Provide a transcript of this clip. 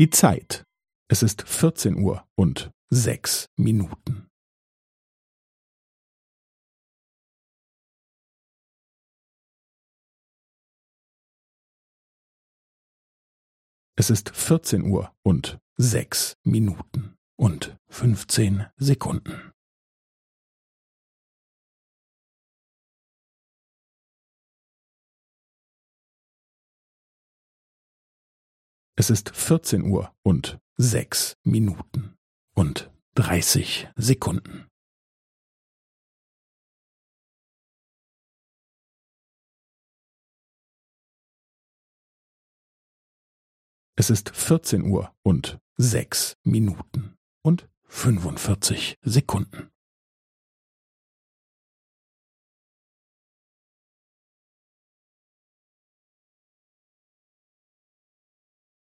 Die Zeit. Es ist vierzehn Uhr und sechs Minuten. Es ist vierzehn Uhr und sechs Minuten und fünfzehn Sekunden. Es ist vierzehn Uhr und sechs Minuten und dreißig Sekunden. Es ist vierzehn Uhr und sechs Minuten und fünfundvierzig Sekunden.